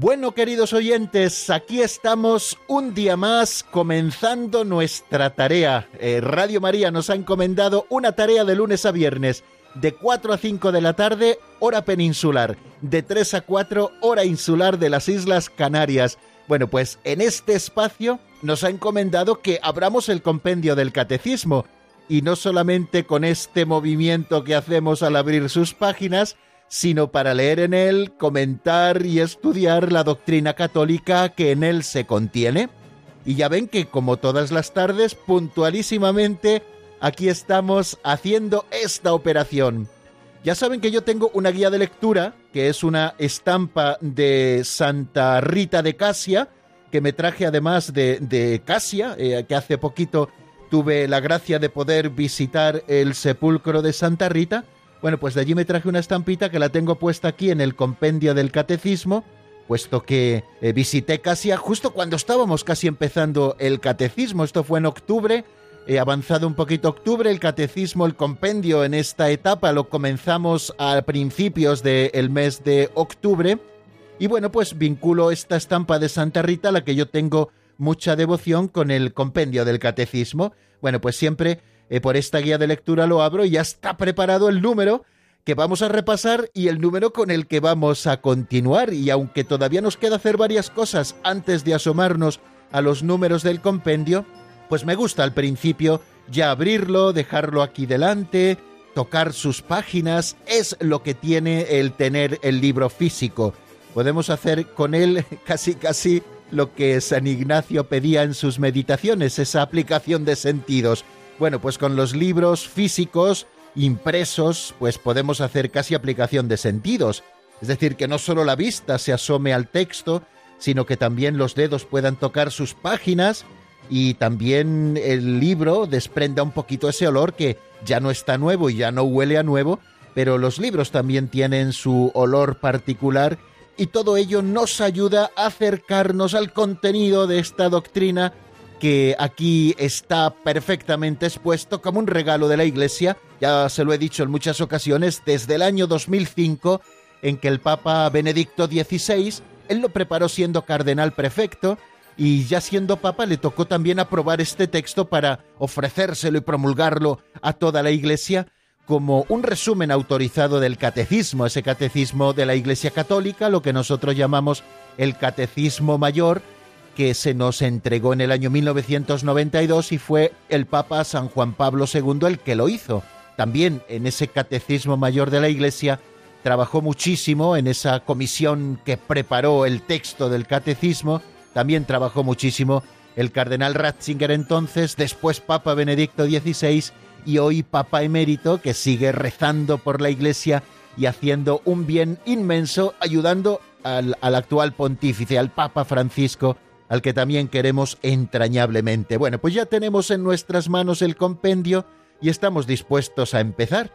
Bueno, queridos oyentes, aquí estamos un día más comenzando nuestra tarea. Eh, Radio María nos ha encomendado una tarea de lunes a viernes, de 4 a 5 de la tarde, hora peninsular, de 3 a 4, hora insular de las Islas Canarias. Bueno, pues en este espacio nos ha encomendado que abramos el compendio del catecismo, y no solamente con este movimiento que hacemos al abrir sus páginas, sino para leer en él, comentar y estudiar la doctrina católica que en él se contiene. Y ya ven que como todas las tardes, puntualísimamente, aquí estamos haciendo esta operación. Ya saben que yo tengo una guía de lectura, que es una estampa de Santa Rita de Casia, que me traje además de, Casia, eh, que hace poquito tuve la gracia de poder visitar el sepulcro de Santa Rita, bueno, pues de allí me traje una estampita que la tengo puesta aquí en el compendio del catecismo, puesto que eh, visité Casia justo cuando estábamos casi empezando el catecismo. Esto fue en octubre, he avanzado un poquito octubre, el catecismo, el compendio en esta etapa lo comenzamos a principios del mes de octubre. Y bueno, pues vinculo esta estampa de Santa Rita, a la que yo tengo mucha devoción, con el compendio del catecismo. Bueno, pues siempre eh, por esta guía de lectura lo abro y ya está preparado el número que vamos a repasar y el número con el que vamos a continuar. Y aunque todavía nos queda hacer varias cosas antes de asomarnos a los números del compendio, pues me gusta al principio ya abrirlo, dejarlo aquí delante, tocar sus páginas, es lo que tiene el tener el libro físico. Podemos hacer con él casi casi lo que San Ignacio pedía en sus meditaciones, esa aplicación de sentidos. Bueno, pues con los libros físicos impresos, pues podemos hacer casi aplicación de sentidos. Es decir, que no solo la vista se asome al texto, sino que también los dedos puedan tocar sus páginas y también el libro desprenda un poquito ese olor que ya no está nuevo y ya no huele a nuevo, pero los libros también tienen su olor particular y todo ello nos ayuda a acercarnos al contenido de esta doctrina que aquí está perfectamente expuesto como un regalo de la Iglesia, ya se lo he dicho en muchas ocasiones, desde el año 2005, en que el Papa Benedicto XVI, él lo preparó siendo cardenal prefecto, y ya siendo papa le tocó también aprobar este texto para ofrecérselo y promulgarlo a toda la Iglesia como un resumen autorizado del catecismo, ese catecismo de la Iglesia Católica, lo que nosotros llamamos el catecismo mayor, que se nos entregó en el año 1992 y fue el Papa San Juan Pablo II el que lo hizo. También en ese Catecismo Mayor de la Iglesia trabajó muchísimo en esa comisión que preparó el texto del Catecismo, también trabajó muchísimo el cardenal Ratzinger entonces, después Papa Benedicto XVI y hoy Papa emérito que sigue rezando por la Iglesia y haciendo un bien inmenso, ayudando al, al actual pontífice, al Papa Francisco, al que también queremos entrañablemente. Bueno, pues ya tenemos en nuestras manos el compendio y estamos dispuestos a empezar.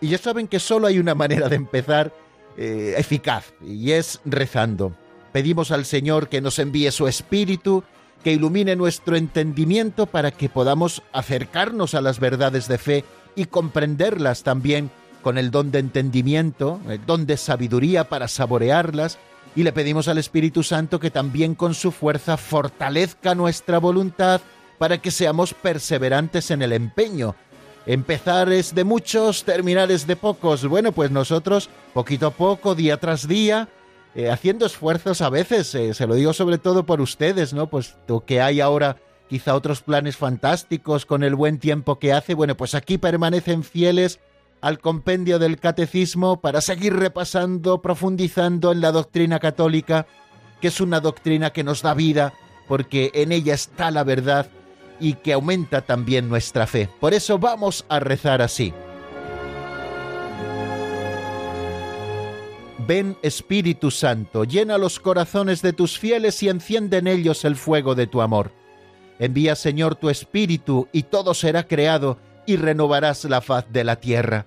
Y ya saben que solo hay una manera de empezar eh, eficaz, y es rezando. Pedimos al Señor que nos envíe su Espíritu, que ilumine nuestro entendimiento para que podamos acercarnos a las verdades de fe y comprenderlas también con el don de entendimiento, el don de sabiduría para saborearlas y le pedimos al Espíritu Santo que también con su fuerza fortalezca nuestra voluntad para que seamos perseverantes en el empeño. Empezar es de muchos, terminar es de pocos. Bueno, pues nosotros, poquito a poco, día tras día, eh, haciendo esfuerzos a veces, eh, se lo digo sobre todo por ustedes, ¿no? Pues que hay ahora quizá otros planes fantásticos con el buen tiempo que hace, bueno, pues aquí permanecen fieles al compendio del catecismo para seguir repasando, profundizando en la doctrina católica, que es una doctrina que nos da vida, porque en ella está la verdad y que aumenta también nuestra fe. Por eso vamos a rezar así. Ven Espíritu Santo, llena los corazones de tus fieles y enciende en ellos el fuego de tu amor. Envía Señor tu Espíritu y todo será creado y renovarás la faz de la tierra.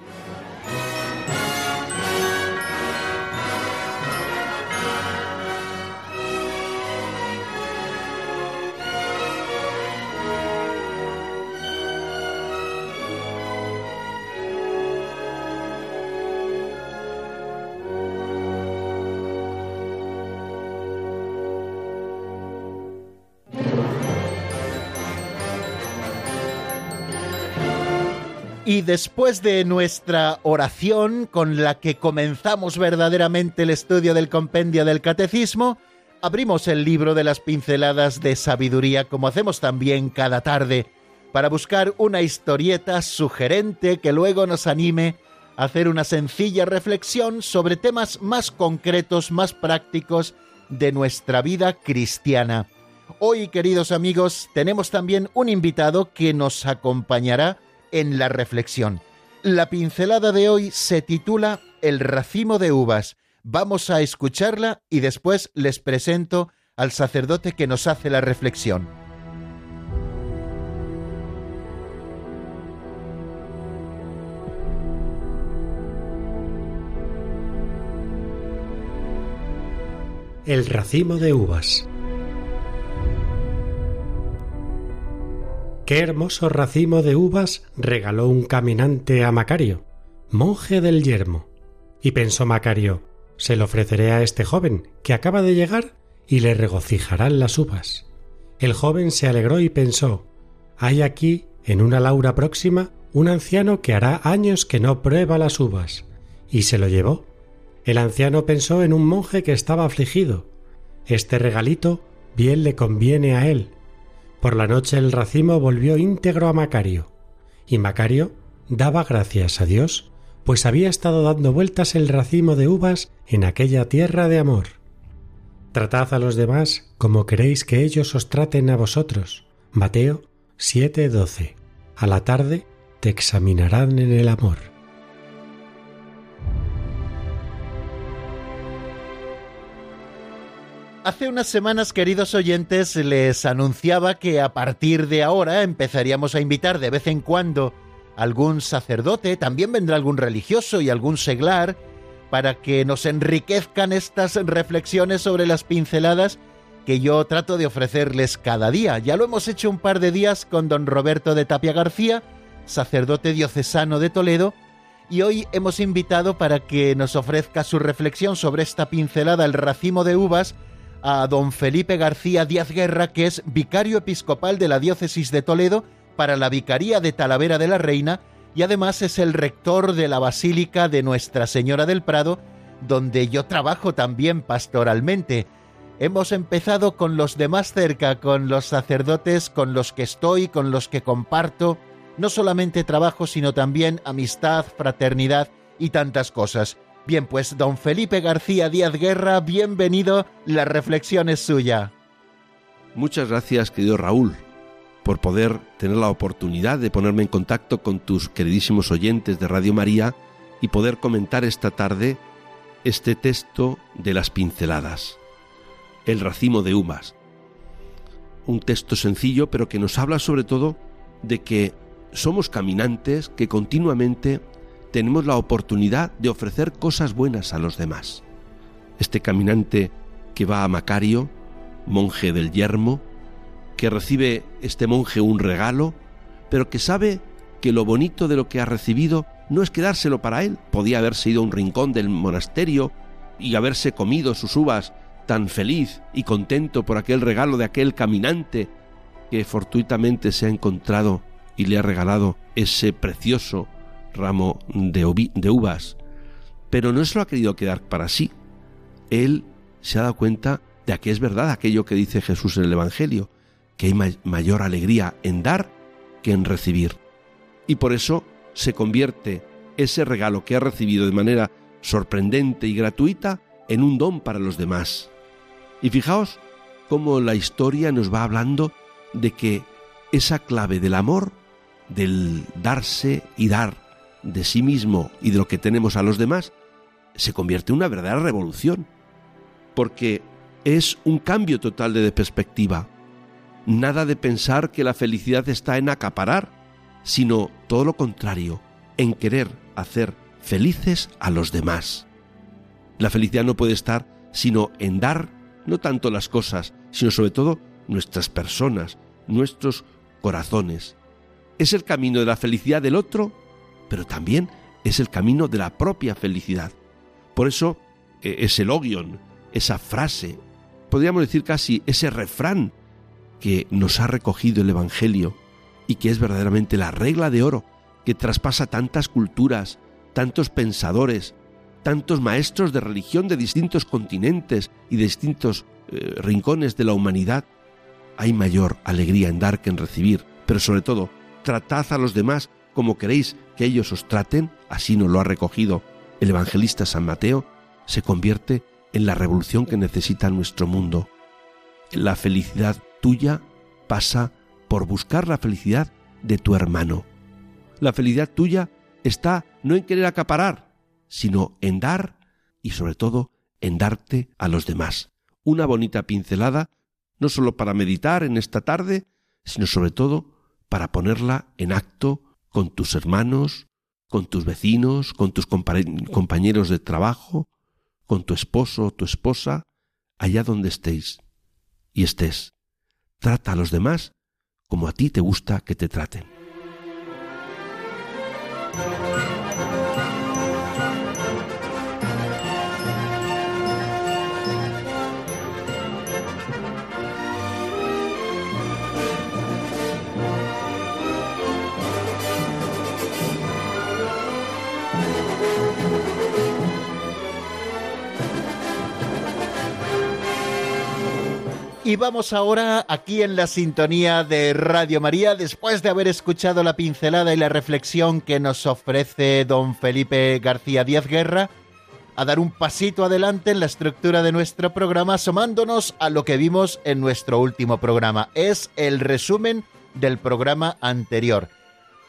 Después de nuestra oración con la que comenzamos verdaderamente el estudio del compendio del catecismo, abrimos el libro de las pinceladas de sabiduría como hacemos también cada tarde, para buscar una historieta sugerente que luego nos anime a hacer una sencilla reflexión sobre temas más concretos, más prácticos de nuestra vida cristiana. Hoy, queridos amigos, tenemos también un invitado que nos acompañará en la reflexión. La pincelada de hoy se titula El racimo de uvas. Vamos a escucharla y después les presento al sacerdote que nos hace la reflexión. El racimo de uvas. Qué hermoso racimo de uvas regaló un caminante a Macario, monje del yermo. Y pensó Macario, se lo ofreceré a este joven que acaba de llegar y le regocijarán las uvas. El joven se alegró y pensó, hay aquí, en una laura próxima, un anciano que hará años que no prueba las uvas, y se lo llevó. El anciano pensó en un monje que estaba afligido. Este regalito bien le conviene a él, por la noche el racimo volvió íntegro a Macario, y Macario daba gracias a Dios, pues había estado dando vueltas el racimo de uvas en aquella tierra de amor. Tratad a los demás como queréis que ellos os traten a vosotros. Mateo 7:12. A la tarde te examinarán en el amor. Hace unas semanas, queridos oyentes, les anunciaba que a partir de ahora empezaríamos a invitar de vez en cuando algún sacerdote, también vendrá algún religioso y algún seglar, para que nos enriquezcan estas reflexiones sobre las pinceladas que yo trato de ofrecerles cada día. Ya lo hemos hecho un par de días con don Roberto de Tapia García, sacerdote diocesano de Toledo, y hoy hemos invitado para que nos ofrezca su reflexión sobre esta pincelada, el racimo de uvas, a don Felipe García Díaz Guerra, que es vicario episcopal de la diócesis de Toledo para la Vicaría de Talavera de la Reina y además es el rector de la Basílica de Nuestra Señora del Prado, donde yo trabajo también pastoralmente. Hemos empezado con los de más cerca, con los sacerdotes con los que estoy, con los que comparto, no solamente trabajo, sino también amistad, fraternidad y tantas cosas. Bien, pues don Felipe García Díaz Guerra, bienvenido, la reflexión es suya. Muchas gracias, querido Raúl, por poder tener la oportunidad de ponerme en contacto con tus queridísimos oyentes de Radio María y poder comentar esta tarde este texto de las pinceladas, El racimo de humas. Un texto sencillo, pero que nos habla sobre todo de que somos caminantes que continuamente tenemos la oportunidad de ofrecer cosas buenas a los demás. Este caminante que va a Macario, monje del yermo, que recibe este monje un regalo, pero que sabe que lo bonito de lo que ha recibido no es quedárselo para él. Podía haberse ido a un rincón del monasterio y haberse comido sus uvas tan feliz y contento por aquel regalo de aquel caminante que fortuitamente se ha encontrado y le ha regalado ese precioso ramo de, de uvas, pero no se lo ha querido quedar para sí. Él se ha dado cuenta de que es verdad aquello que dice Jesús en el Evangelio, que hay mayor alegría en dar que en recibir. Y por eso se convierte ese regalo que ha recibido de manera sorprendente y gratuita en un don para los demás. Y fijaos cómo la historia nos va hablando de que esa clave del amor, del darse y dar de sí mismo y de lo que tenemos a los demás, se convierte en una verdadera revolución. Porque es un cambio total de perspectiva. Nada de pensar que la felicidad está en acaparar, sino todo lo contrario, en querer hacer felices a los demás. La felicidad no puede estar sino en dar no tanto las cosas, sino sobre todo nuestras personas, nuestros corazones. Es el camino de la felicidad del otro, pero también es el camino de la propia felicidad. Por eso, e, ese logion, esa frase, podríamos decir casi ese refrán que nos ha recogido el Evangelio y que es verdaderamente la regla de oro que traspasa tantas culturas, tantos pensadores, tantos maestros de religión de distintos continentes y de distintos eh, rincones de la humanidad, hay mayor alegría en dar que en recibir, pero sobre todo, tratad a los demás como queréis que ellos os traten, así nos lo ha recogido el evangelista San Mateo, se convierte en la revolución que necesita nuestro mundo. La felicidad tuya pasa por buscar la felicidad de tu hermano. La felicidad tuya está no en querer acaparar, sino en dar y sobre todo en darte a los demás. Una bonita pincelada, no solo para meditar en esta tarde, sino sobre todo para ponerla en acto con tus hermanos, con tus vecinos, con tus compañeros de trabajo, con tu esposo o tu esposa, allá donde estéis y estés. Trata a los demás como a ti te gusta que te traten. Y vamos ahora aquí en la sintonía de Radio María, después de haber escuchado la pincelada y la reflexión que nos ofrece don Felipe García Díaz Guerra, a dar un pasito adelante en la estructura de nuestro programa, asomándonos a lo que vimos en nuestro último programa. Es el resumen del programa anterior.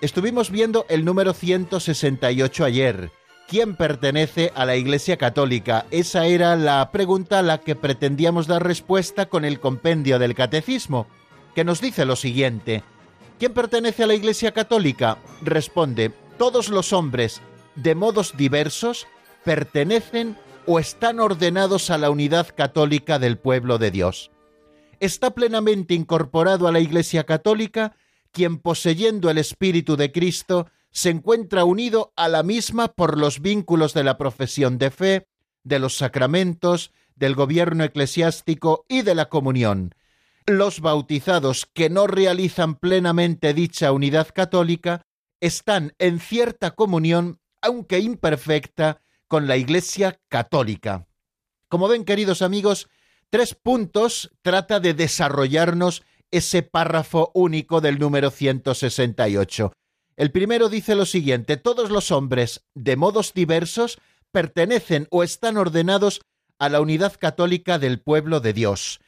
Estuvimos viendo el número 168 ayer ¿Quién pertenece a la Iglesia Católica? Esa era la pregunta a la que pretendíamos dar respuesta con el compendio del Catecismo, que nos dice lo siguiente. ¿Quién pertenece a la Iglesia Católica? Responde, todos los hombres, de modos diversos, pertenecen o están ordenados a la unidad católica del pueblo de Dios. Está plenamente incorporado a la Iglesia Católica quien poseyendo el Espíritu de Cristo se encuentra unido a la misma por los vínculos de la profesión de fe, de los sacramentos, del gobierno eclesiástico y de la comunión. Los bautizados que no realizan plenamente dicha unidad católica están en cierta comunión, aunque imperfecta, con la Iglesia católica. Como ven, queridos amigos, tres puntos trata de desarrollarnos ese párrafo único del número 168. El primero dice lo siguiente, todos los hombres, de modos diversos, pertenecen o están ordenados a la unidad católica del pueblo de Dios.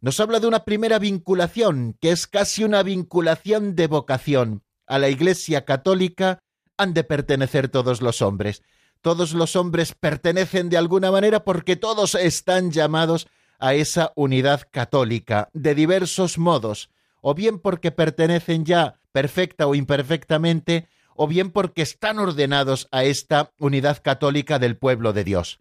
Nos habla de una primera vinculación, que es casi una vinculación de vocación. A la Iglesia católica han de pertenecer todos los hombres. Todos los hombres pertenecen de alguna manera porque todos están llamados a esa unidad católica, de diversos modos, o bien porque pertenecen ya perfecta o imperfectamente, o bien porque están ordenados a esta unidad católica del pueblo de Dios.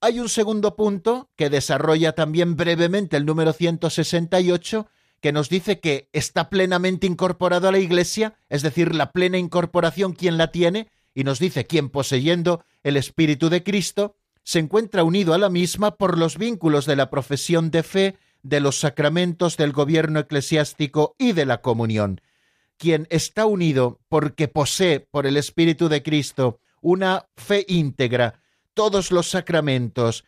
Hay un segundo punto que desarrolla también brevemente el número 168, que nos dice que está plenamente incorporado a la Iglesia, es decir, la plena incorporación, quien la tiene? Y nos dice, quien poseyendo el Espíritu de Cristo, se encuentra unido a la misma por los vínculos de la profesión de fe, de los sacramentos del gobierno eclesiástico y de la comunión quien está unido porque posee por el Espíritu de Cristo una fe íntegra, todos los sacramentos,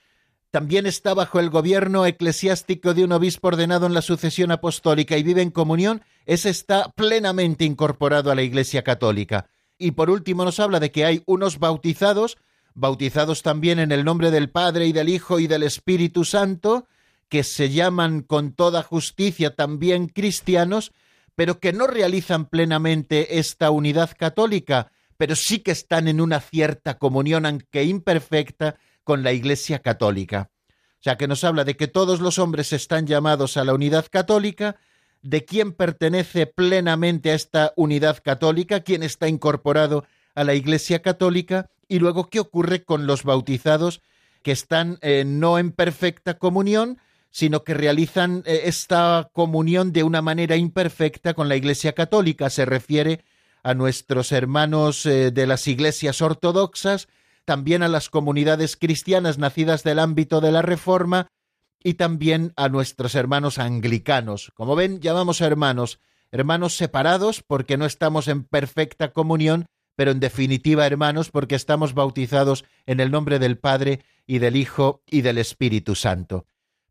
también está bajo el gobierno eclesiástico de un obispo ordenado en la sucesión apostólica y vive en comunión, ese está plenamente incorporado a la Iglesia católica. Y por último nos habla de que hay unos bautizados, bautizados también en el nombre del Padre y del Hijo y del Espíritu Santo, que se llaman con toda justicia también cristianos, pero que no realizan plenamente esta unidad católica, pero sí que están en una cierta comunión, aunque imperfecta, con la Iglesia católica. O sea, que nos habla de que todos los hombres están llamados a la unidad católica, de quién pertenece plenamente a esta unidad católica, quién está incorporado a la Iglesia católica, y luego qué ocurre con los bautizados que están eh, no en perfecta comunión, sino que realizan eh, esta comunión de una manera imperfecta con la Iglesia católica. Se refiere a nuestros hermanos eh, de las iglesias ortodoxas, también a las comunidades cristianas nacidas del ámbito de la Reforma y también a nuestros hermanos anglicanos. Como ven, llamamos hermanos, hermanos separados porque no estamos en perfecta comunión, pero en definitiva hermanos porque estamos bautizados en el nombre del Padre y del Hijo y del Espíritu Santo.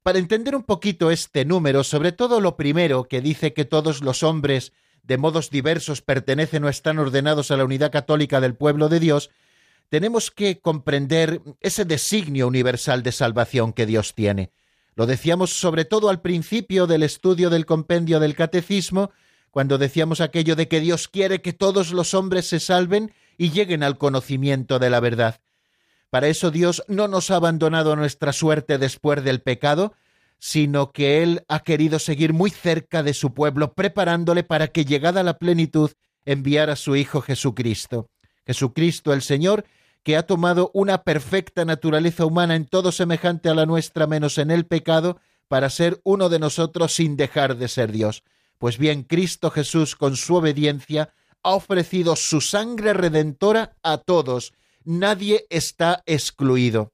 Para entender un poquito este número, sobre todo lo primero que dice que todos los hombres de modos diversos pertenecen o están ordenados a la unidad católica del pueblo de Dios, tenemos que comprender ese designio universal de salvación que Dios tiene. Lo decíamos sobre todo al principio del estudio del compendio del catecismo, cuando decíamos aquello de que Dios quiere que todos los hombres se salven y lleguen al conocimiento de la verdad. Para eso Dios no nos ha abandonado a nuestra suerte después del pecado, sino que Él ha querido seguir muy cerca de su pueblo, preparándole para que, llegada la plenitud, enviara a su Hijo Jesucristo. Jesucristo el Señor, que ha tomado una perfecta naturaleza humana en todo semejante a la nuestra menos en el pecado, para ser uno de nosotros sin dejar de ser Dios. Pues bien, Cristo Jesús, con su obediencia, ha ofrecido su sangre redentora a todos, nadie está excluido.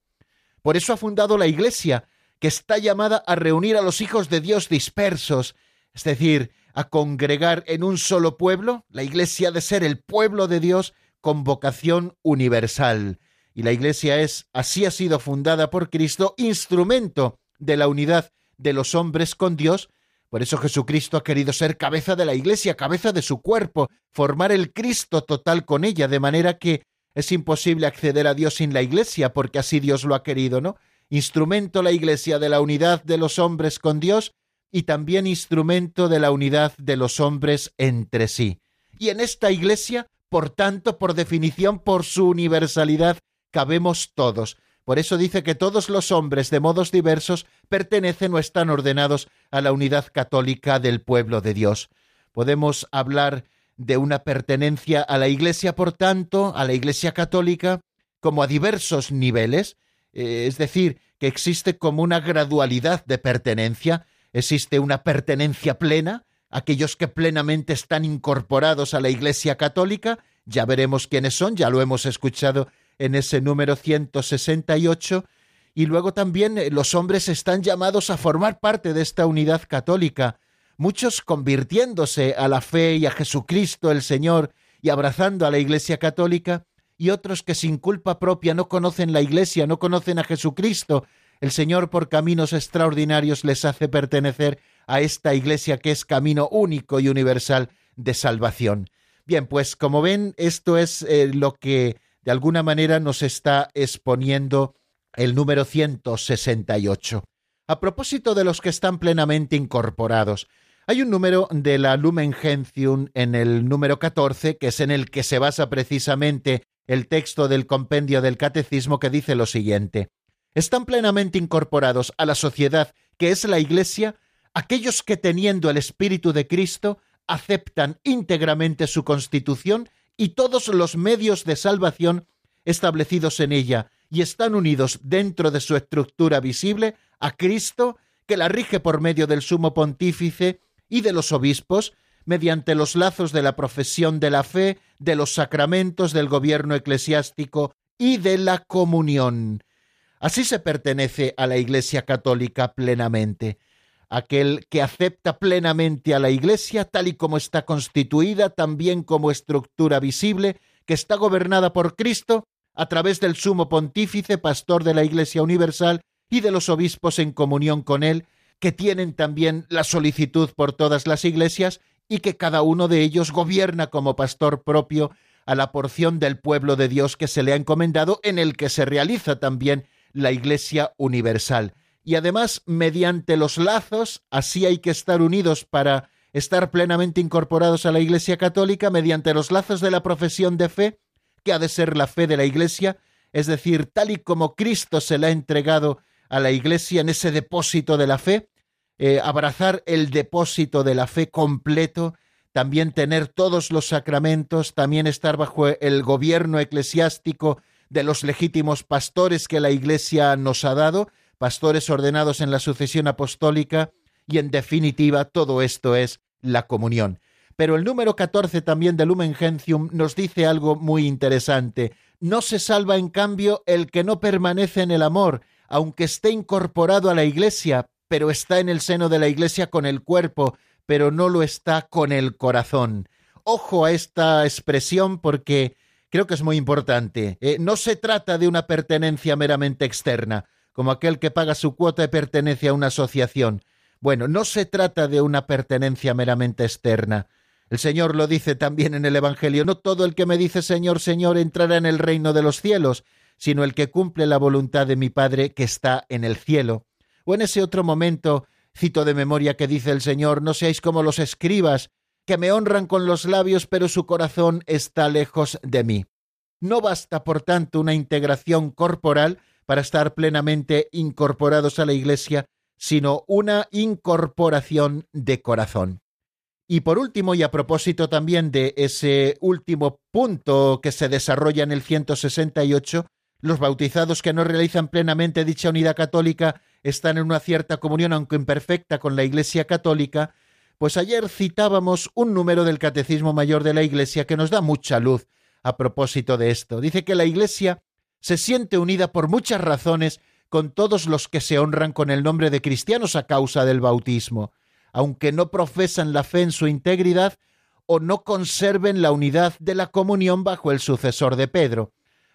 Por eso ha fundado la Iglesia, que está llamada a reunir a los hijos de Dios dispersos, es decir, a congregar en un solo pueblo. La Iglesia de ser el pueblo de Dios con vocación universal. Y la Iglesia es, así ha sido fundada por Cristo, instrumento de la unidad de los hombres con Dios. Por eso Jesucristo ha querido ser cabeza de la Iglesia, cabeza de su cuerpo, formar el Cristo total con ella, de manera que es imposible acceder a Dios sin la Iglesia, porque así Dios lo ha querido, ¿no? Instrumento la Iglesia de la unidad de los hombres con Dios y también instrumento de la unidad de los hombres entre sí. Y en esta Iglesia, por tanto, por definición, por su universalidad, cabemos todos. Por eso dice que todos los hombres de modos diversos pertenecen o están ordenados a la unidad católica del pueblo de Dios. Podemos hablar de una pertenencia a la Iglesia, por tanto, a la Iglesia católica, como a diversos niveles, eh, es decir, que existe como una gradualidad de pertenencia, existe una pertenencia plena, aquellos que plenamente están incorporados a la Iglesia católica, ya veremos quiénes son, ya lo hemos escuchado en ese número 168, y luego también eh, los hombres están llamados a formar parte de esta unidad católica, muchos convirtiéndose a la fe y a Jesucristo el Señor y abrazando a la Iglesia católica, y otros que sin culpa propia no conocen la Iglesia, no conocen a Jesucristo. El Señor por caminos extraordinarios les hace pertenecer a esta Iglesia que es camino único y universal de salvación. Bien, pues como ven, esto es eh, lo que de alguna manera nos está exponiendo el número 168. A propósito de los que están plenamente incorporados, hay un número de la Lumen Gentium en el número 14, que es en el que se basa precisamente el texto del compendio del Catecismo que dice lo siguiente. Están plenamente incorporados a la sociedad que es la Iglesia aquellos que teniendo el Espíritu de Cristo aceptan íntegramente su constitución y todos los medios de salvación establecidos en ella y están unidos dentro de su estructura visible a Cristo que la rige por medio del sumo pontífice y de los obispos, mediante los lazos de la profesión de la fe, de los sacramentos del gobierno eclesiástico y de la comunión. Así se pertenece a la Iglesia católica plenamente. aquel que acepta plenamente a la Iglesia tal y como está constituida, también como estructura visible, que está gobernada por Cristo a través del sumo pontífice, pastor de la Iglesia Universal, y de los obispos en comunión con él, que tienen también la solicitud por todas las iglesias y que cada uno de ellos gobierna como pastor propio a la porción del pueblo de Dios que se le ha encomendado, en el que se realiza también la Iglesia Universal. Y además, mediante los lazos, así hay que estar unidos para estar plenamente incorporados a la Iglesia Católica, mediante los lazos de la profesión de fe, que ha de ser la fe de la Iglesia, es decir, tal y como Cristo se le ha entregado a la Iglesia en ese depósito de la fe, eh, abrazar el depósito de la fe completo, también tener todos los sacramentos, también estar bajo el gobierno eclesiástico de los legítimos pastores que la Iglesia nos ha dado, pastores ordenados en la sucesión apostólica, y en definitiva todo esto es la comunión. Pero el número 14 también de Lumen Gentium nos dice algo muy interesante. No se salva en cambio el que no permanece en el amor, aunque esté incorporado a la Iglesia, pero está en el seno de la Iglesia con el cuerpo, pero no lo está con el corazón. Ojo a esta expresión porque creo que es muy importante. Eh, no se trata de una pertenencia meramente externa, como aquel que paga su cuota y pertenece a una asociación. Bueno, no se trata de una pertenencia meramente externa. El Señor lo dice también en el Evangelio, no todo el que me dice Señor, Señor entrará en el reino de los cielos, sino el que cumple la voluntad de mi Padre que está en el cielo. O en ese otro momento, cito de memoria que dice el Señor, no seáis como los escribas, que me honran con los labios, pero su corazón está lejos de mí. No basta, por tanto, una integración corporal para estar plenamente incorporados a la Iglesia, sino una incorporación de corazón. Y por último, y a propósito también de ese último punto que se desarrolla en el 168, los bautizados que no realizan plenamente dicha unidad católica están en una cierta comunión, aunque imperfecta, con la Iglesia católica, pues ayer citábamos un número del Catecismo Mayor de la Iglesia que nos da mucha luz a propósito de esto. Dice que la Iglesia se siente unida por muchas razones con todos los que se honran con el nombre de cristianos a causa del bautismo, aunque no profesan la fe en su integridad o no conserven la unidad de la comunión bajo el sucesor de Pedro.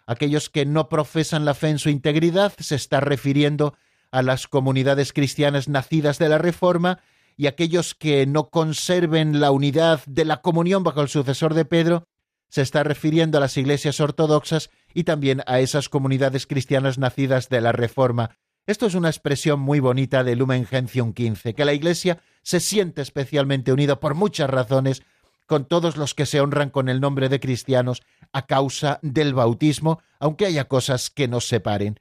Aquellos que no profesan la fe en su integridad se está refiriendo a las comunidades cristianas nacidas de la Reforma y aquellos que no conserven la unidad de la comunión bajo el sucesor de Pedro se está refiriendo a las iglesias ortodoxas y también a esas comunidades cristianas nacidas de la Reforma. Esto es una expresión muy bonita de Lumen Gentium 15, que la Iglesia se siente especialmente unida por muchas razones con todos los que se honran con el nombre de cristianos a causa del bautismo, aunque haya cosas que nos separen.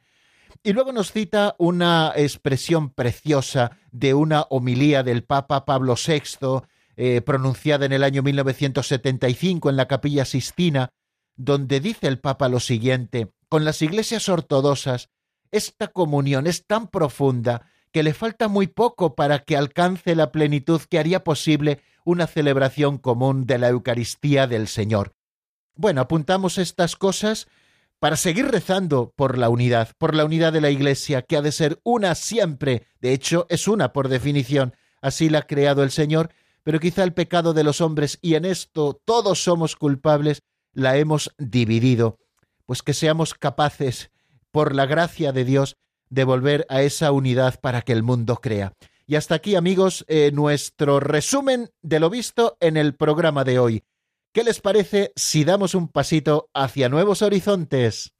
Y luego nos cita una expresión preciosa de una homilía del Papa Pablo VI, eh, pronunciada en el año 1975 en la Capilla Sistina, donde dice el Papa lo siguiente, con las iglesias ortodoxas, esta comunión es tan profunda que le falta muy poco para que alcance la plenitud que haría posible una celebración común de la Eucaristía del Señor. Bueno, apuntamos estas cosas para seguir rezando por la unidad, por la unidad de la Iglesia, que ha de ser una siempre, de hecho es una por definición, así la ha creado el Señor, pero quizá el pecado de los hombres, y en esto todos somos culpables, la hemos dividido, pues que seamos capaces, por la gracia de Dios, de volver a esa unidad para que el mundo crea. Y hasta aquí, amigos, eh, nuestro resumen de lo visto en el programa de hoy. ¿Qué les parece si damos un pasito hacia nuevos horizontes?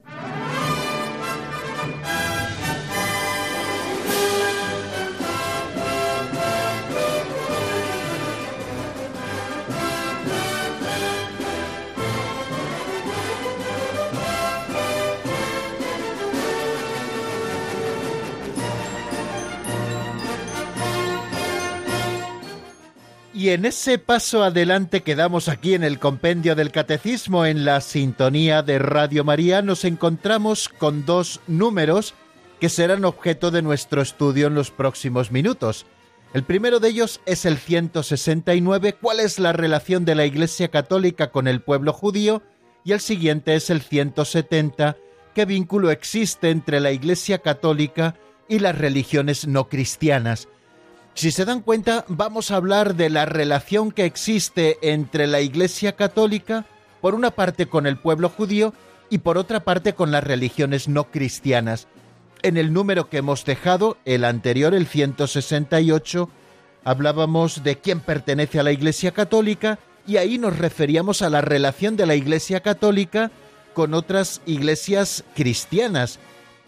Y en ese paso adelante que damos aquí en el compendio del Catecismo, en la sintonía de Radio María, nos encontramos con dos números que serán objeto de nuestro estudio en los próximos minutos. El primero de ellos es el 169, cuál es la relación de la Iglesia Católica con el pueblo judío, y el siguiente es el 170, qué vínculo existe entre la Iglesia Católica y las religiones no cristianas. Si se dan cuenta, vamos a hablar de la relación que existe entre la Iglesia Católica, por una parte con el pueblo judío y por otra parte con las religiones no cristianas. En el número que hemos dejado, el anterior, el 168, hablábamos de quién pertenece a la Iglesia Católica y ahí nos referíamos a la relación de la Iglesia Católica con otras iglesias cristianas,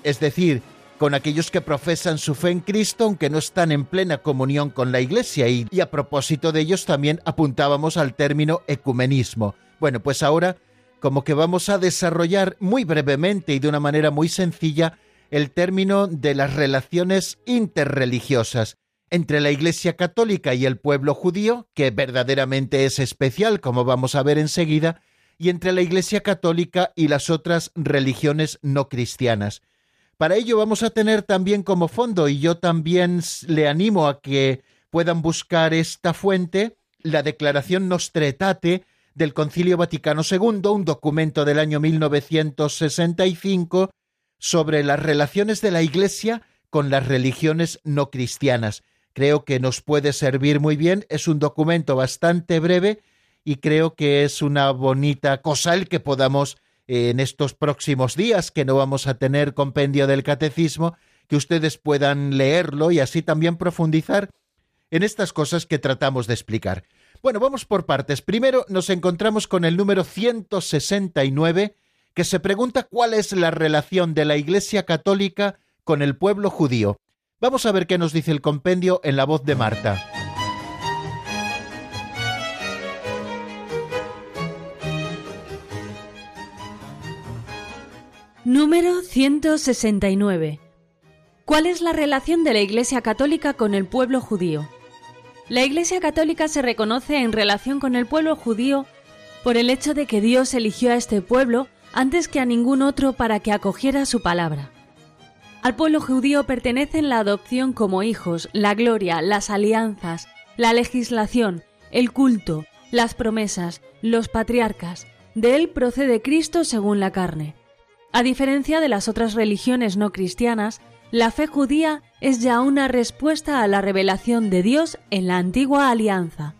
es decir, con aquellos que profesan su fe en Cristo aunque no están en plena comunión con la Iglesia y, a propósito de ellos también apuntábamos al término ecumenismo. Bueno, pues ahora como que vamos a desarrollar muy brevemente y de una manera muy sencilla el término de las relaciones interreligiosas entre la Iglesia Católica y el pueblo judío, que verdaderamente es especial, como vamos a ver enseguida, y entre la Iglesia Católica y las otras religiones no cristianas. Para ello vamos a tener también como fondo, y yo también le animo a que puedan buscar esta fuente, la Declaración Nostretate del Concilio Vaticano II, un documento del año 1965 sobre las relaciones de la Iglesia con las religiones no cristianas creo que nos puede servir muy bien. Es un documento bastante breve y creo que es una bonita cosa el que podamos en estos próximos días, que no vamos a tener compendio del catecismo, que ustedes puedan leerlo y así también profundizar en estas cosas que tratamos de explicar. Bueno, vamos por partes. Primero nos encontramos con el número 169, que se pregunta cuál es la relación de la Iglesia Católica con el pueblo judío. Vamos a ver qué nos dice el compendio en la voz de Marta. Número 169. ¿Cuál es la relación de la Iglesia Católica con el pueblo judío? La Iglesia Católica se reconoce en relación con el pueblo judío por el hecho de que Dios eligió a este pueblo antes que a ningún otro para que acogiera su palabra. Al pueblo judío pertenecen la adopción como hijos, la gloria, las alianzas, la legislación, el culto, las promesas, los patriarcas. De él procede Cristo según la carne. A diferencia de las otras religiones no cristianas, la fe judía es ya una respuesta a la revelación de Dios en la antigua alianza.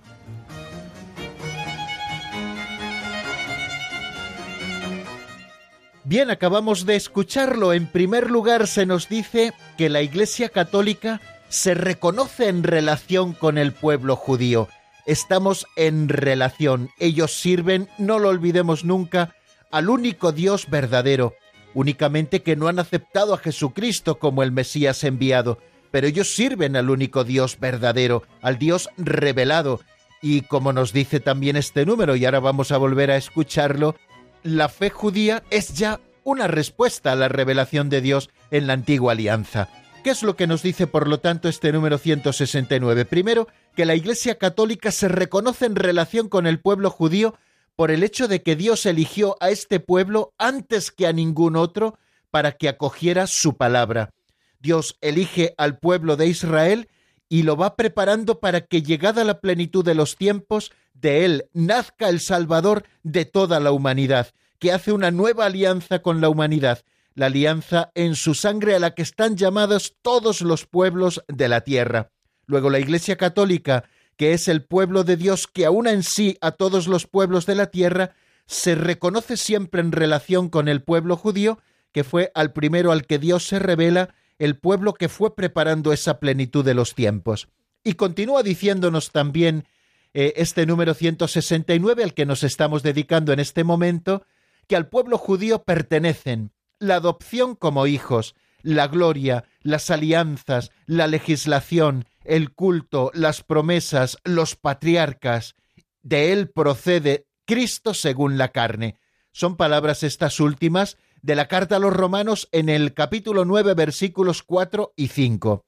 Bien, acabamos de escucharlo. En primer lugar, se nos dice que la Iglesia Católica se reconoce en relación con el pueblo judío. Estamos en relación. Ellos sirven, no lo olvidemos nunca, al único Dios verdadero, únicamente que no han aceptado a Jesucristo como el Mesías enviado, pero ellos sirven al único Dios verdadero, al Dios revelado. Y como nos dice también este número, y ahora vamos a volver a escucharlo, la fe judía es ya una respuesta a la revelación de Dios en la antigua alianza. ¿Qué es lo que nos dice, por lo tanto, este número 169? Primero, que la Iglesia Católica se reconoce en relación con el pueblo judío por el hecho de que Dios eligió a este pueblo antes que a ningún otro para que acogiera su palabra. Dios elige al pueblo de Israel y lo va preparando para que, llegada la plenitud de los tiempos, de él nazca el Salvador de toda la humanidad, que hace una nueva alianza con la humanidad, la alianza en su sangre a la que están llamados todos los pueblos de la tierra. Luego la Iglesia Católica, que es el pueblo de Dios que aúna en sí a todos los pueblos de la tierra, se reconoce siempre en relación con el pueblo judío, que fue al primero al que Dios se revela, el pueblo que fue preparando esa plenitud de los tiempos. Y continúa diciéndonos también eh, este número 169 al que nos estamos dedicando en este momento, que al pueblo judío pertenecen la adopción como hijos, la gloria, las alianzas, la legislación, el culto, las promesas, los patriarcas. De él procede Cristo según la carne. Son palabras estas últimas de la carta a los romanos en el capítulo 9 versículos 4 y 5.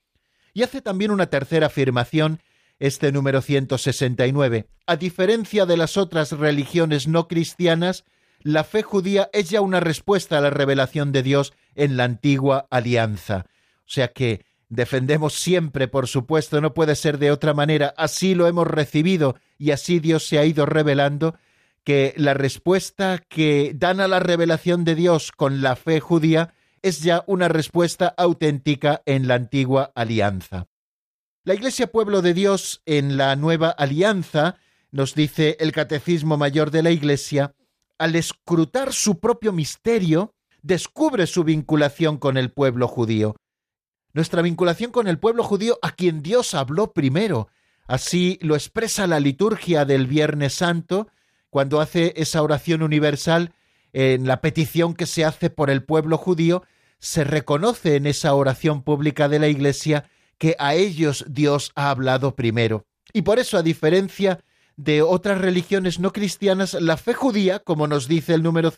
Y hace también una tercera afirmación este número 169. A diferencia de las otras religiones no cristianas, la fe judía es ya una respuesta a la revelación de Dios en la antigua alianza. O sea que defendemos siempre, por supuesto, no puede ser de otra manera, así lo hemos recibido y así Dios se ha ido revelando, que la respuesta que dan a la revelación de Dios con la fe judía es ya una respuesta auténtica en la antigua alianza. La Iglesia Pueblo de Dios en la Nueva Alianza, nos dice el Catecismo Mayor de la Iglesia, al escrutar su propio misterio, descubre su vinculación con el pueblo judío. Nuestra vinculación con el pueblo judío a quien Dios habló primero. Así lo expresa la liturgia del Viernes Santo, cuando hace esa oración universal en la petición que se hace por el pueblo judío, se reconoce en esa oración pública de la Iglesia que a ellos Dios ha hablado primero. Y por eso, a diferencia de otras religiones no cristianas, la fe judía, como nos dice el número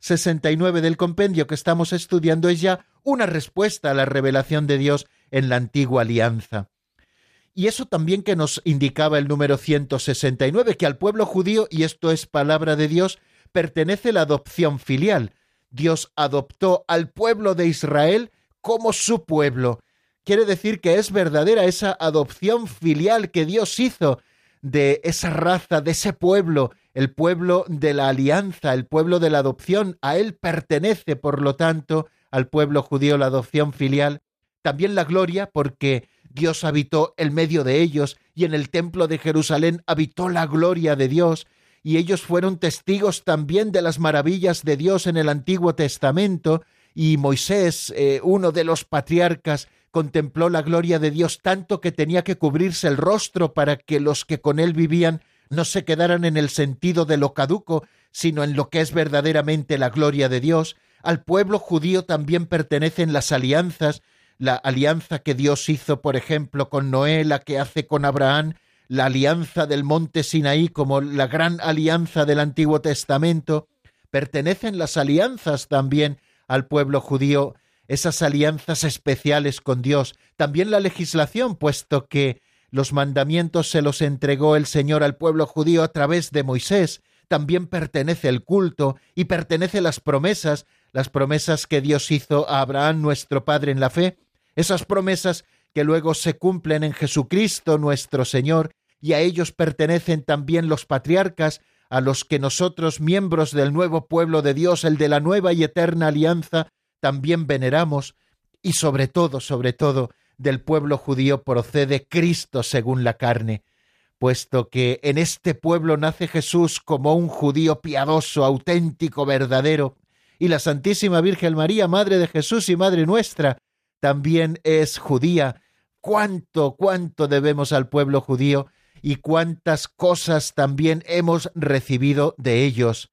169 del compendio que estamos estudiando, es ya una respuesta a la revelación de Dios en la antigua alianza. Y eso también que nos indicaba el número 169, que al pueblo judío, y esto es palabra de Dios, pertenece la adopción filial. Dios adoptó al pueblo de Israel como su pueblo, quiere decir que es verdadera esa adopción filial que Dios hizo de esa raza, de ese pueblo, el pueblo de la alianza, el pueblo de la adopción. A él pertenece, por lo tanto, al pueblo judío la adopción filial. También la gloria, porque Dios habitó en medio de ellos y en el templo de Jerusalén habitó la gloria de Dios y ellos fueron testigos también de las maravillas de Dios en el Antiguo Testamento y Moisés, eh, uno de los patriarcas, contempló la gloria de Dios tanto que tenía que cubrirse el rostro para que los que con él vivían no se quedaran en el sentido de lo caduco, sino en lo que es verdaderamente la gloria de Dios. Al pueblo judío también pertenecen las alianzas, la alianza que Dios hizo, por ejemplo, con Noé, la que hace con Abraham, la alianza del monte Sinaí como la gran alianza del Antiguo Testamento. Pertenecen las alianzas también al pueblo judío esas alianzas especiales con Dios, también la legislación, puesto que los mandamientos se los entregó el Señor al pueblo judío a través de Moisés, también pertenece el culto y pertenece las promesas, las promesas que Dios hizo a Abraham nuestro Padre en la fe, esas promesas que luego se cumplen en Jesucristo nuestro Señor, y a ellos pertenecen también los patriarcas, a los que nosotros, miembros del nuevo pueblo de Dios, el de la nueva y eterna alianza, también veneramos, y sobre todo, sobre todo, del pueblo judío procede Cristo según la carne, puesto que en este pueblo nace Jesús como un judío piadoso, auténtico, verdadero, y la Santísima Virgen María, Madre de Jesús y Madre nuestra, también es judía. Cuánto, cuánto debemos al pueblo judío y cuántas cosas también hemos recibido de ellos.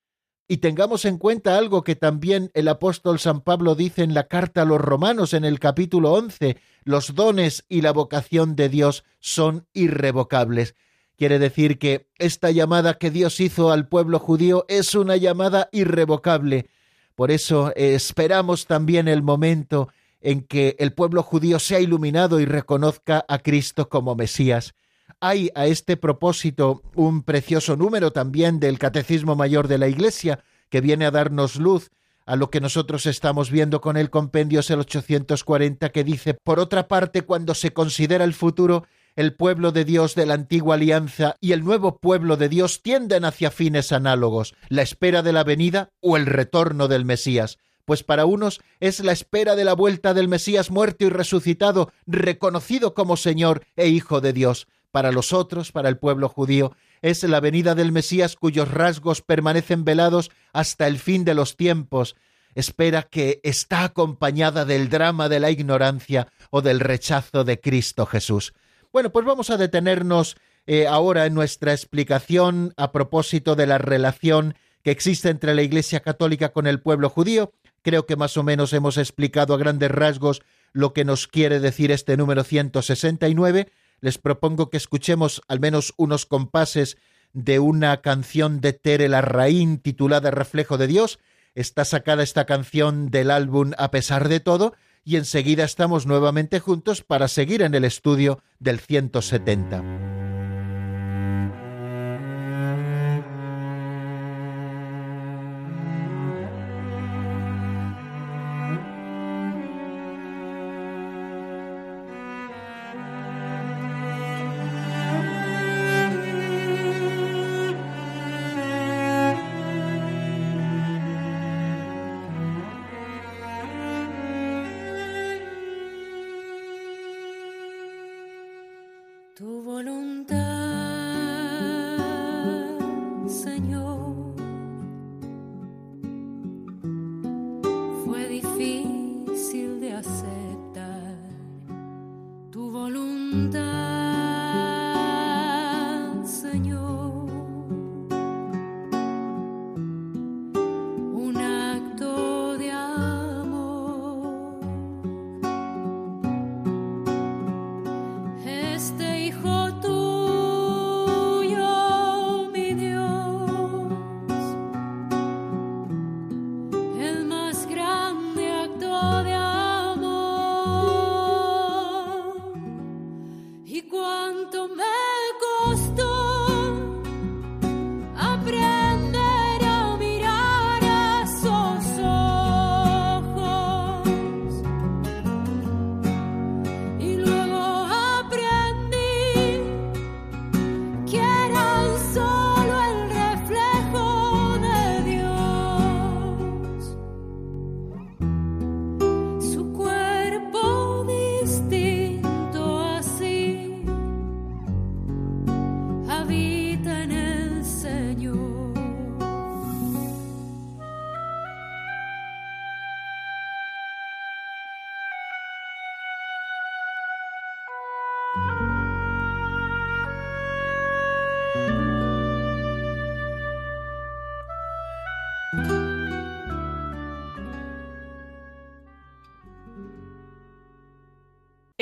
Y tengamos en cuenta algo que también el apóstol San Pablo dice en la carta a los romanos en el capítulo 11, los dones y la vocación de Dios son irrevocables. Quiere decir que esta llamada que Dios hizo al pueblo judío es una llamada irrevocable. Por eso esperamos también el momento en que el pueblo judío sea iluminado y reconozca a Cristo como Mesías. Hay a este propósito un precioso número también del Catecismo Mayor de la Iglesia que viene a darnos luz a lo que nosotros estamos viendo con el compendio es el 840 que dice, por otra parte, cuando se considera el futuro, el pueblo de Dios de la antigua alianza y el nuevo pueblo de Dios tienden hacia fines análogos, la espera de la venida o el retorno del Mesías, pues para unos es la espera de la vuelta del Mesías muerto y resucitado, reconocido como Señor e Hijo de Dios, para los otros, para el pueblo judío, es la venida del Mesías cuyos rasgos permanecen velados hasta el fin de los tiempos, espera que está acompañada del drama de la ignorancia o del rechazo de Cristo Jesús. Bueno, pues vamos a detenernos eh, ahora en nuestra explicación a propósito de la relación que existe entre la Iglesia Católica con el pueblo judío. Creo que más o menos hemos explicado a grandes rasgos lo que nos quiere decir este número 169 les propongo que escuchemos al menos unos compases de una canción de Tere Larraín titulada Reflejo de Dios. Está sacada esta canción del álbum A pesar de todo y enseguida estamos nuevamente juntos para seguir en el estudio del 170.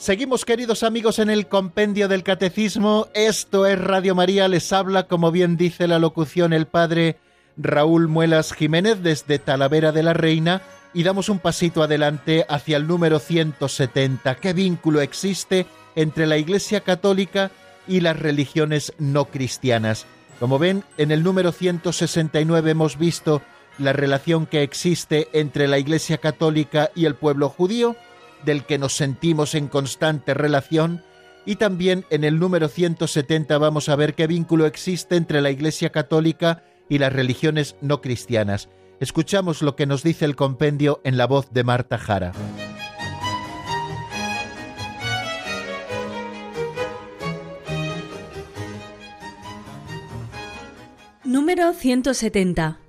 Seguimos queridos amigos en el compendio del catecismo. Esto es Radio María, les habla, como bien dice la locución, el padre Raúl Muelas Jiménez desde Talavera de la Reina y damos un pasito adelante hacia el número 170. ¿Qué vínculo existe entre la Iglesia Católica y las religiones no cristianas? Como ven, en el número 169 hemos visto la relación que existe entre la Iglesia Católica y el pueblo judío del que nos sentimos en constante relación, y también en el número 170 vamos a ver qué vínculo existe entre la Iglesia Católica y las religiones no cristianas. Escuchamos lo que nos dice el compendio en la voz de Marta Jara. Número 170.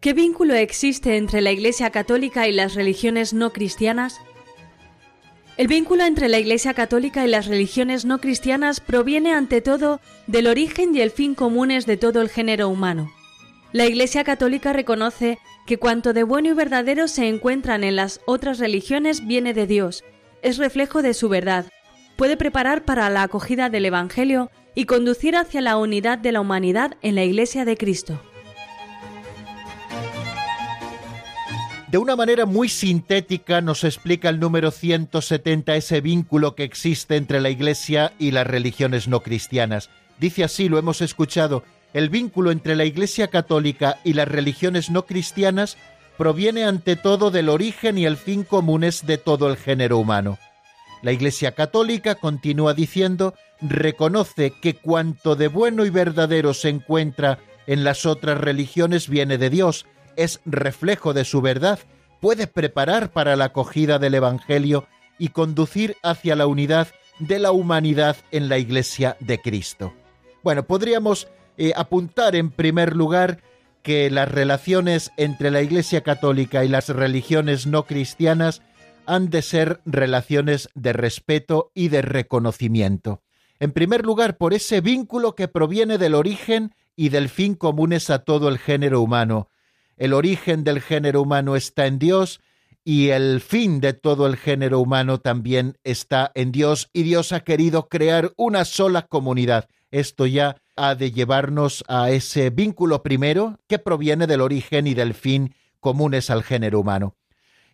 ¿Qué vínculo existe entre la Iglesia Católica y las religiones no cristianas? El vínculo entre la Iglesia Católica y las religiones no cristianas proviene ante todo del origen y el fin comunes de todo el género humano. La Iglesia Católica reconoce que cuanto de bueno y verdadero se encuentran en las otras religiones viene de Dios, es reflejo de su verdad, puede preparar para la acogida del Evangelio y conducir hacia la unidad de la humanidad en la Iglesia de Cristo. De una manera muy sintética nos explica el número 170 ese vínculo que existe entre la Iglesia y las religiones no cristianas. Dice así, lo hemos escuchado, el vínculo entre la Iglesia católica y las religiones no cristianas proviene ante todo del origen y el fin comunes de todo el género humano. La Iglesia católica, continúa diciendo, reconoce que cuanto de bueno y verdadero se encuentra en las otras religiones viene de Dios, es reflejo de su verdad, puede preparar para la acogida del Evangelio y conducir hacia la unidad de la humanidad en la Iglesia de Cristo. Bueno, podríamos eh, apuntar en primer lugar que las relaciones entre la Iglesia Católica y las religiones no cristianas han de ser relaciones de respeto y de reconocimiento. En primer lugar, por ese vínculo que proviene del origen y del fin comunes a todo el género humano, el origen del género humano está en Dios y el fin de todo el género humano también está en Dios y Dios ha querido crear una sola comunidad. Esto ya ha de llevarnos a ese vínculo primero que proviene del origen y del fin comunes al género humano.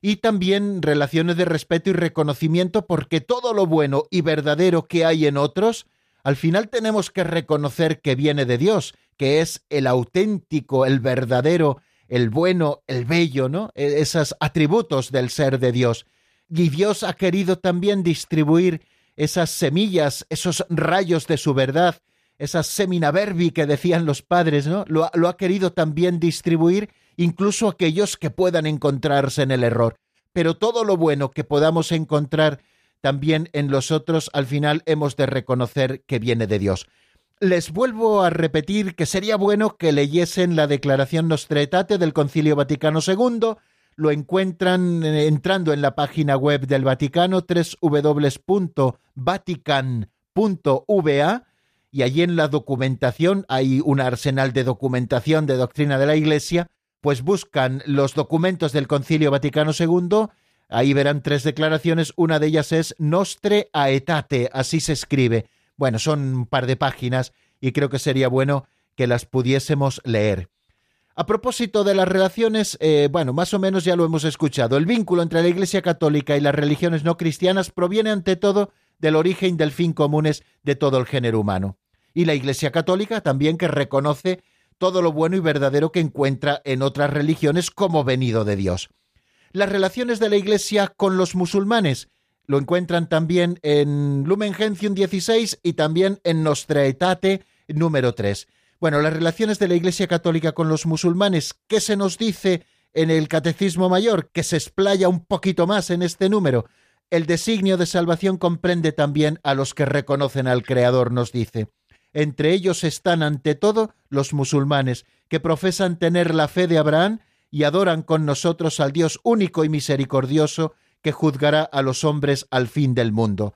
Y también relaciones de respeto y reconocimiento porque todo lo bueno y verdadero que hay en otros, al final tenemos que reconocer que viene de Dios, que es el auténtico, el verdadero, el bueno, el bello, ¿no? E, esos atributos del ser de Dios. Y Dios ha querido también distribuir esas semillas, esos rayos de su verdad, esas semina verbi que decían los padres, ¿no? Lo, lo ha querido también distribuir incluso aquellos que puedan encontrarse en el error. Pero todo lo bueno que podamos encontrar también en los otros, al final hemos de reconocer que viene de Dios les vuelvo a repetir que sería bueno que leyesen la Declaración Nostra Aetate del Concilio Vaticano II. Lo encuentran eh, entrando en la página web del Vaticano www.vatican.va y allí en la documentación hay un arsenal de documentación de doctrina de la Iglesia, pues buscan los documentos del Concilio Vaticano II, ahí verán tres declaraciones, una de ellas es Nostre Aetate, así se escribe bueno, son un par de páginas y creo que sería bueno que las pudiésemos leer. A propósito de las relaciones, eh, bueno, más o menos ya lo hemos escuchado. El vínculo entre la Iglesia Católica y las religiones no cristianas proviene ante todo del origen del fin comunes de todo el género humano. Y la Iglesia Católica también que reconoce todo lo bueno y verdadero que encuentra en otras religiones como venido de Dios. Las relaciones de la Iglesia con los musulmanes lo encuentran también en Lumen Gentium 16 y también en Nostra Aetate número 3. Bueno, las relaciones de la Iglesia Católica con los musulmanes, ¿qué se nos dice en el Catecismo Mayor? Que se explaya un poquito más en este número. El designio de salvación comprende también a los que reconocen al Creador, nos dice. Entre ellos están ante todo los musulmanes, que profesan tener la fe de Abraham y adoran con nosotros al Dios único y misericordioso que juzgará a los hombres al fin del mundo.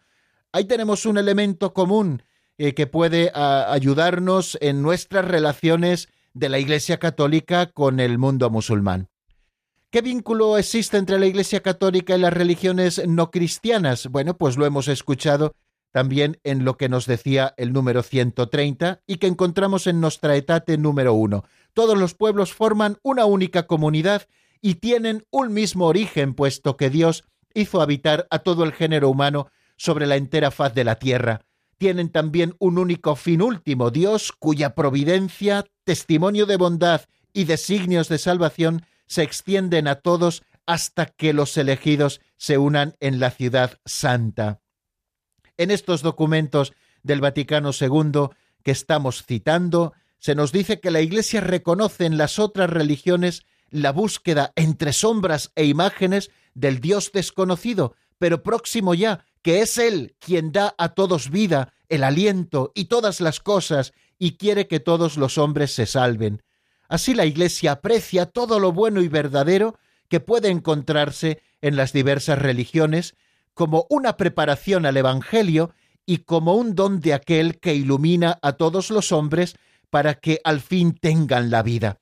Ahí tenemos un elemento común eh, que puede ayudarnos en nuestras relaciones de la Iglesia Católica con el mundo musulmán. ¿Qué vínculo existe entre la Iglesia Católica y las religiones no cristianas? Bueno, pues lo hemos escuchado también en lo que nos decía el número 130 y que encontramos en Nostra Etate número 1. Todos los pueblos forman una única comunidad y tienen un mismo origen, puesto que Dios hizo habitar a todo el género humano sobre la entera faz de la tierra. Tienen también un único fin último, Dios, cuya providencia, testimonio de bondad y designios de salvación se extienden a todos hasta que los elegidos se unan en la ciudad santa. En estos documentos del Vaticano II que estamos citando, se nos dice que la Iglesia reconoce en las otras religiones la búsqueda entre sombras e imágenes del Dios desconocido, pero próximo ya, que es Él quien da a todos vida, el aliento y todas las cosas, y quiere que todos los hombres se salven. Así la Iglesia aprecia todo lo bueno y verdadero que puede encontrarse en las diversas religiones como una preparación al Evangelio y como un don de aquel que ilumina a todos los hombres para que al fin tengan la vida.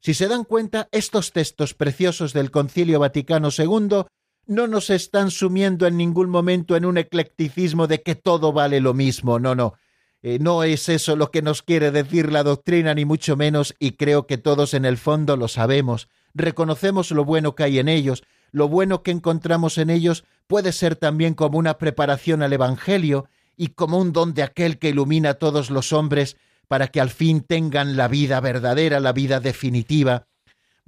Si se dan cuenta, estos textos preciosos del Concilio Vaticano II no nos están sumiendo en ningún momento en un eclecticismo de que todo vale lo mismo, no, no. Eh, no es eso lo que nos quiere decir la doctrina, ni mucho menos, y creo que todos en el fondo lo sabemos. Reconocemos lo bueno que hay en ellos, lo bueno que encontramos en ellos puede ser también como una preparación al Evangelio y como un don de aquel que ilumina a todos los hombres para que al fin tengan la vida verdadera, la vida definitiva,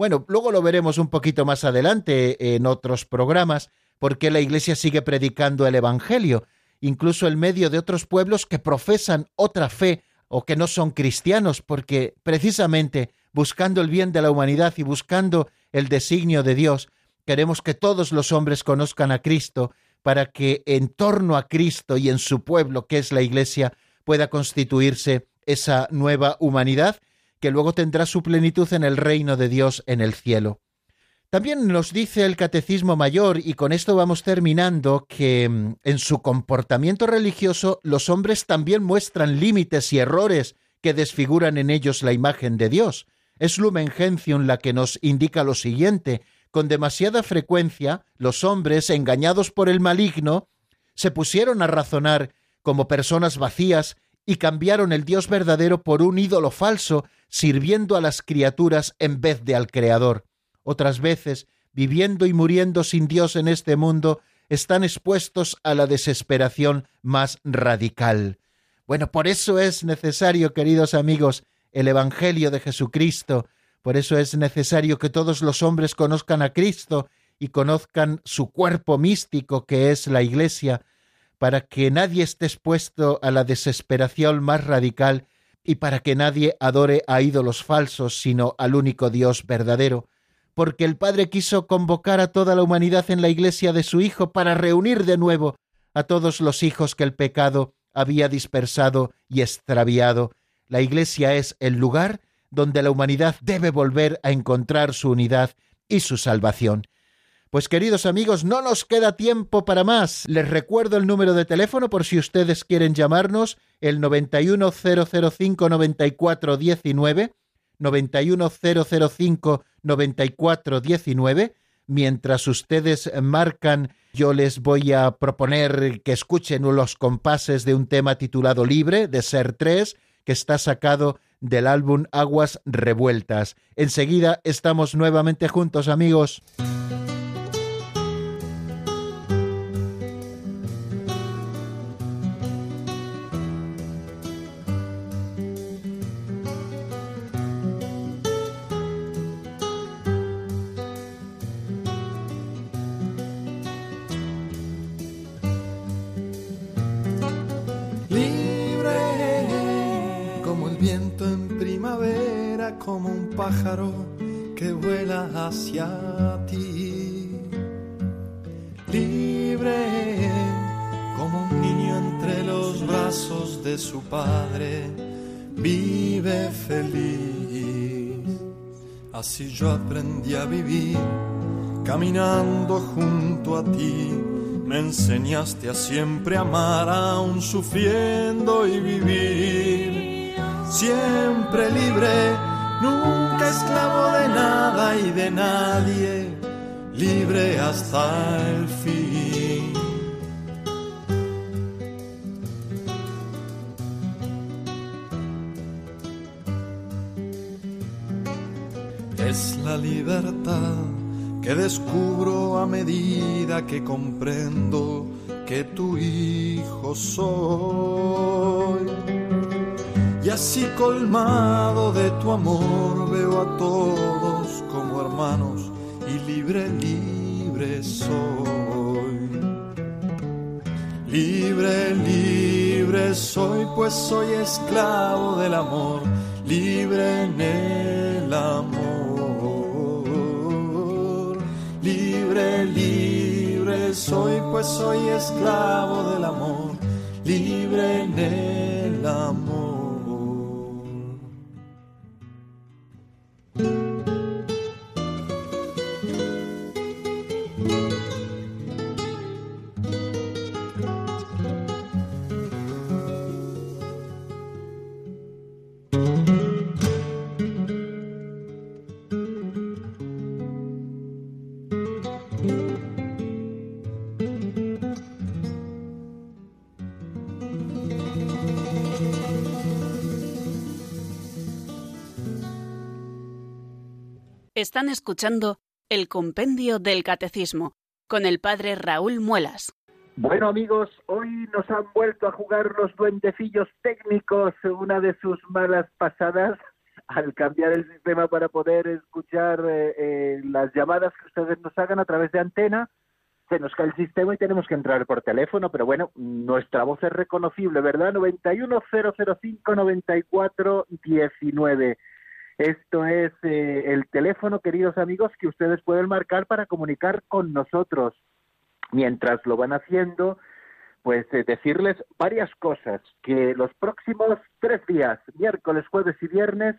bueno, luego lo veremos un poquito más adelante en otros programas, porque la Iglesia sigue predicando el Evangelio, incluso en medio de otros pueblos que profesan otra fe o que no son cristianos, porque precisamente buscando el bien de la humanidad y buscando el designio de Dios, queremos que todos los hombres conozcan a Cristo para que en torno a Cristo y en su pueblo, que es la Iglesia, pueda constituirse esa nueva humanidad que luego tendrá su plenitud en el reino de Dios en el cielo. También nos dice el Catecismo Mayor, y con esto vamos terminando, que mm, en su comportamiento religioso los hombres también muestran límites y errores que desfiguran en ellos la imagen de Dios. Es Lumen Gentium la que nos indica lo siguiente. Con demasiada frecuencia, los hombres, engañados por el maligno, se pusieron a razonar como personas vacías y cambiaron el Dios verdadero por un ídolo falso, sirviendo a las criaturas en vez de al Creador. Otras veces, viviendo y muriendo sin Dios en este mundo, están expuestos a la desesperación más radical. Bueno, por eso es necesario, queridos amigos, el Evangelio de Jesucristo, por eso es necesario que todos los hombres conozcan a Cristo y conozcan su cuerpo místico que es la Iglesia, para que nadie esté expuesto a la desesperación más radical y para que nadie adore a ídolos falsos, sino al único Dios verdadero, porque el Padre quiso convocar a toda la humanidad en la iglesia de su Hijo para reunir de nuevo a todos los hijos que el pecado había dispersado y extraviado. La iglesia es el lugar donde la humanidad debe volver a encontrar su unidad y su salvación. Pues queridos amigos, no nos queda tiempo para más. Les recuerdo el número de teléfono por si ustedes quieren llamarnos, el 910059419, 910059419. Mientras ustedes marcan, yo les voy a proponer que escuchen los compases de un tema titulado Libre, de Ser 3, que está sacado del álbum Aguas Revueltas. Enseguida estamos nuevamente juntos, amigos. Así yo aprendí a vivir caminando junto a ti. Me enseñaste a siempre amar, aún sufriendo y vivir. Siempre libre, nunca esclavo de nada y de nadie, libre hasta el fin. Que descubro a medida que comprendo que tu hijo soy. Y así colmado de tu amor veo a todos como hermanos y libre, libre soy. Libre, libre soy, pues soy esclavo del amor, libre en el amor. Libre, soy, pues soy esclavo del amor, libre en el amor. Están escuchando el Compendio del Catecismo con el Padre Raúl Muelas. Bueno amigos, hoy nos han vuelto a jugar los duendecillos técnicos una de sus malas pasadas al cambiar el sistema para poder escuchar eh, eh, las llamadas que ustedes nos hagan a través de antena. Se nos cae el sistema y tenemos que entrar por teléfono, pero bueno, nuestra voz es reconocible, ¿verdad? 910059419. Esto es eh, el teléfono, queridos amigos, que ustedes pueden marcar para comunicar con nosotros. Mientras lo van haciendo, pues eh, decirles varias cosas, que los próximos tres días, miércoles, jueves y viernes,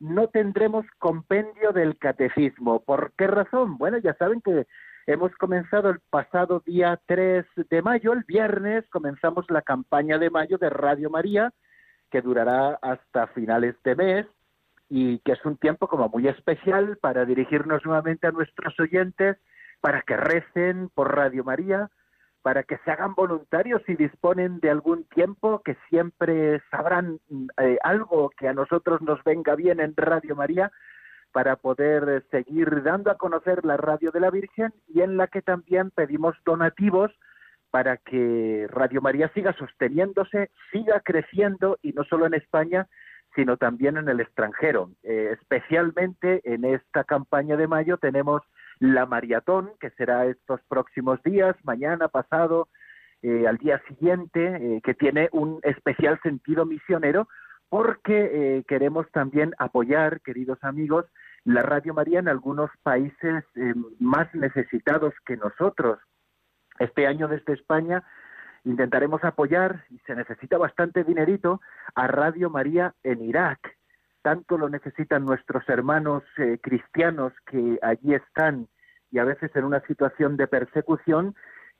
no tendremos compendio del catecismo. ¿Por qué razón? Bueno, ya saben que hemos comenzado el pasado día 3 de mayo, el viernes, comenzamos la campaña de mayo de Radio María, que durará hasta finales de mes y que es un tiempo como muy especial para dirigirnos nuevamente a nuestros oyentes, para que recen por Radio María, para que se hagan voluntarios y disponen de algún tiempo, que siempre sabrán eh, algo que a nosotros nos venga bien en Radio María, para poder seguir dando a conocer la radio de la Virgen y en la que también pedimos donativos para que Radio María siga sosteniéndose, siga creciendo y no solo en España, sino también en el extranjero. Eh, especialmente en esta campaña de mayo tenemos la maratón, que será estos próximos días, mañana, pasado, eh, al día siguiente, eh, que tiene un especial sentido misionero, porque queremos también apoyar, queridos amigos, la Radio María en algunos países más necesitados que nosotros. Este año desde España intentaremos apoyar, y se necesita bastante dinerito, a Radio María en Irak. Tanto lo necesitan nuestros hermanos eh, cristianos que allí están y a veces en una situación de persecución,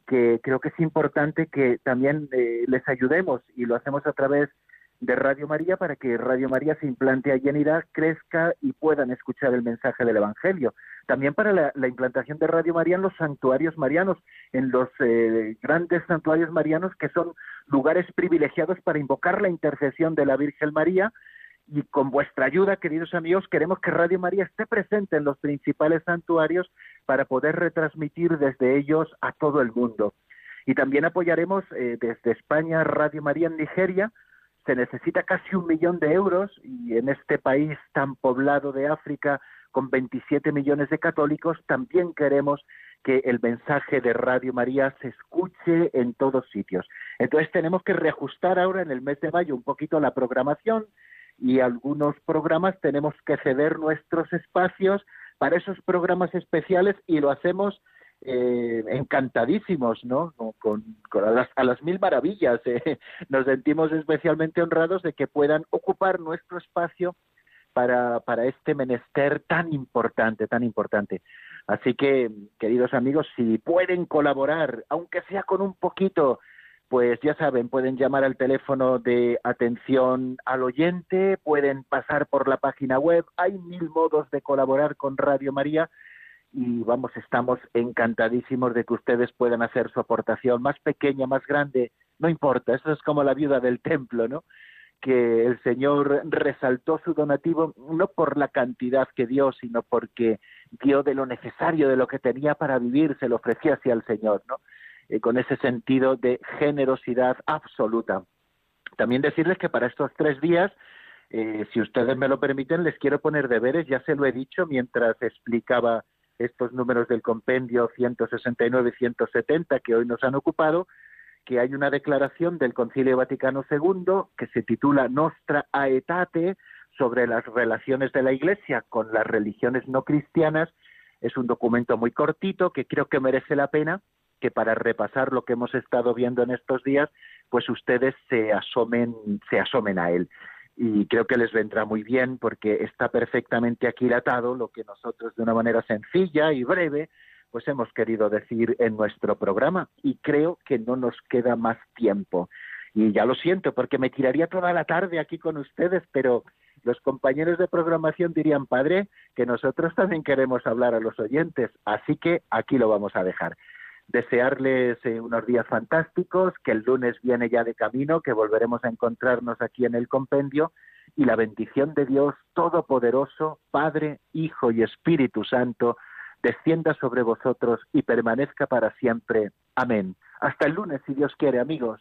que creo que es importante que también eh, les ayudemos y lo hacemos a través Radio María para que Radio María se implante allí en Irak, crezca y puedan escuchar el mensaje del Evangelio. También para la, implantación de Radio María en los santuarios marianos, en los eh, grandes santuarios marianos que son lugares privilegiados para invocar la intercesión de la Virgen María. Y con vuestra ayuda, queridos amigos, queremos que Radio María esté presente en los principales santuarios para poder retransmitir desde ellos a todo el mundo. Y también apoyaremos eh, desde España Radio María en Nigeria, se necesita casi un millón de euros y en este país tan poblado de África con 27 millones de católicos también queremos que el mensaje de Radio María se escuche en todos sitios. Entonces tenemos que reajustar ahora en el mes de mayo un poquito la programación y algunos programas tenemos que ceder nuestros espacios para esos programas especiales y lo hacemos eh, encantadísimos, ¿no? Con, a, las, mil maravillas. Eh. Nos sentimos especialmente honrados de que puedan ocupar nuestro espacio para, para este menester tan importante, tan importante. Así que, queridos amigos, si pueden colaborar, aunque sea con un poquito, pues ya saben, pueden llamar al teléfono de atención al oyente, pueden pasar por la página web, hay mil modos de colaborar con Radio María y vamos, estamos encantadísimos de que ustedes puedan hacer su aportación más pequeña, más grande, no importa, eso es como la viuda del templo, ¿no? Que el Señor resaltó su donativo no por la cantidad que dio, sino porque dio de lo necesario, de lo que tenía para vivir, se lo ofrecía hacia el Señor, ¿no? Eh, con ese sentido de generosidad absoluta. También decirles que para estos tres días eh, si ustedes me lo permiten, les quiero poner deberes, ya se lo he dicho mientras explicaba estos números del compendio 169 y 170 que hoy nos han ocupado, que hay una declaración del Concilio Vaticano II que se titula Nostra Aetate sobre las relaciones de la Iglesia con las religiones no cristianas. Es un documento muy cortito que creo que merece la pena que para repasar lo que hemos estado viendo en estos días, pues ustedes se asomen, se asomen a él y creo que les vendrá muy bien porque está perfectamente aquilatado lo que nosotros de una manera sencilla y breve pues hemos querido decir en nuestro programa y creo que no nos queda más tiempo. Y ya lo siento porque me tiraría toda la tarde aquí con ustedes, pero los compañeros de programación dirían, padre, que nosotros también queremos hablar a los oyentes, así que aquí lo vamos a dejar desearles eh, unos días fantásticos, que el lunes viene ya de camino, que volveremos a encontrarnos aquí en el compendio y la bendición de Dios Todopoderoso, Padre, Hijo y Espíritu Santo, descienda sobre vosotros y permanezca para siempre. Amén. Hasta el lunes, si Dios quiere, amigos.